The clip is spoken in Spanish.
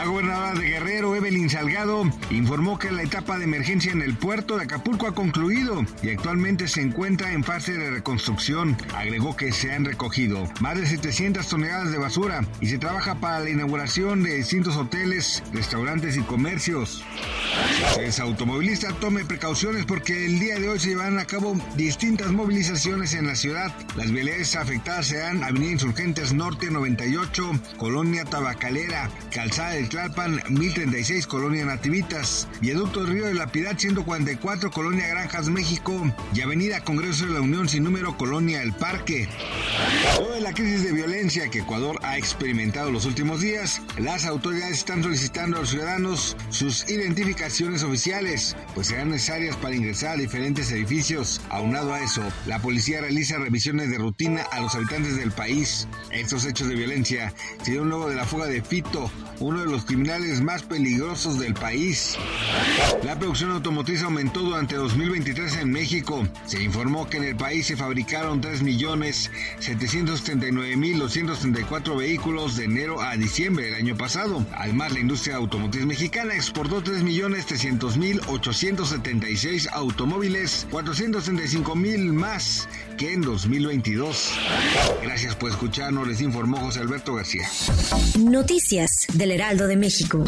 La gobernadora de Guerrero, Evelyn Salgado, informó que la etapa de emergencia en el puerto de Acapulco ha concluido y actualmente se encuentra en fase de reconstrucción. Agregó que se han recogido más de 700 toneladas de basura y se trabaja para la inauguración de distintos hoteles, restaurantes y comercios. Es automovilista, tome precauciones porque el día de hoy se llevarán a cabo distintas movilizaciones en la ciudad. Las vialidades afectadas serán Avenida Insurgentes Norte 98, Colonia Tabacalera, Calzada Tlalpan 1036, Colonia Nativitas, Viaducto Río de la Piedad 144, Colonia Granjas México y Avenida Congreso de la Unión sin número, Colonia El Parque. La crisis de violencia que Ecuador ha experimentado los últimos días, las autoridades están solicitando a los ciudadanos sus identificaciones oficiales, pues serán necesarias para ingresar a diferentes edificios. Aunado a eso, la policía realiza revisiones de rutina a los habitantes del país. Estos hechos de violencia se dieron luego de la fuga de Fito, uno de los criminales más peligrosos del país. La producción automotriz aumentó durante 2023 en México. Se informó que en el país se fabricaron 3.779.234 vehículos de enero a diciembre del año pasado. Además, la industria automotriz mexicana exportó 3.300.876 automóviles, 435.000 más que en 2022. Gracias por escucharnos, les informó José Alberto García. Noticias del Heraldo de México.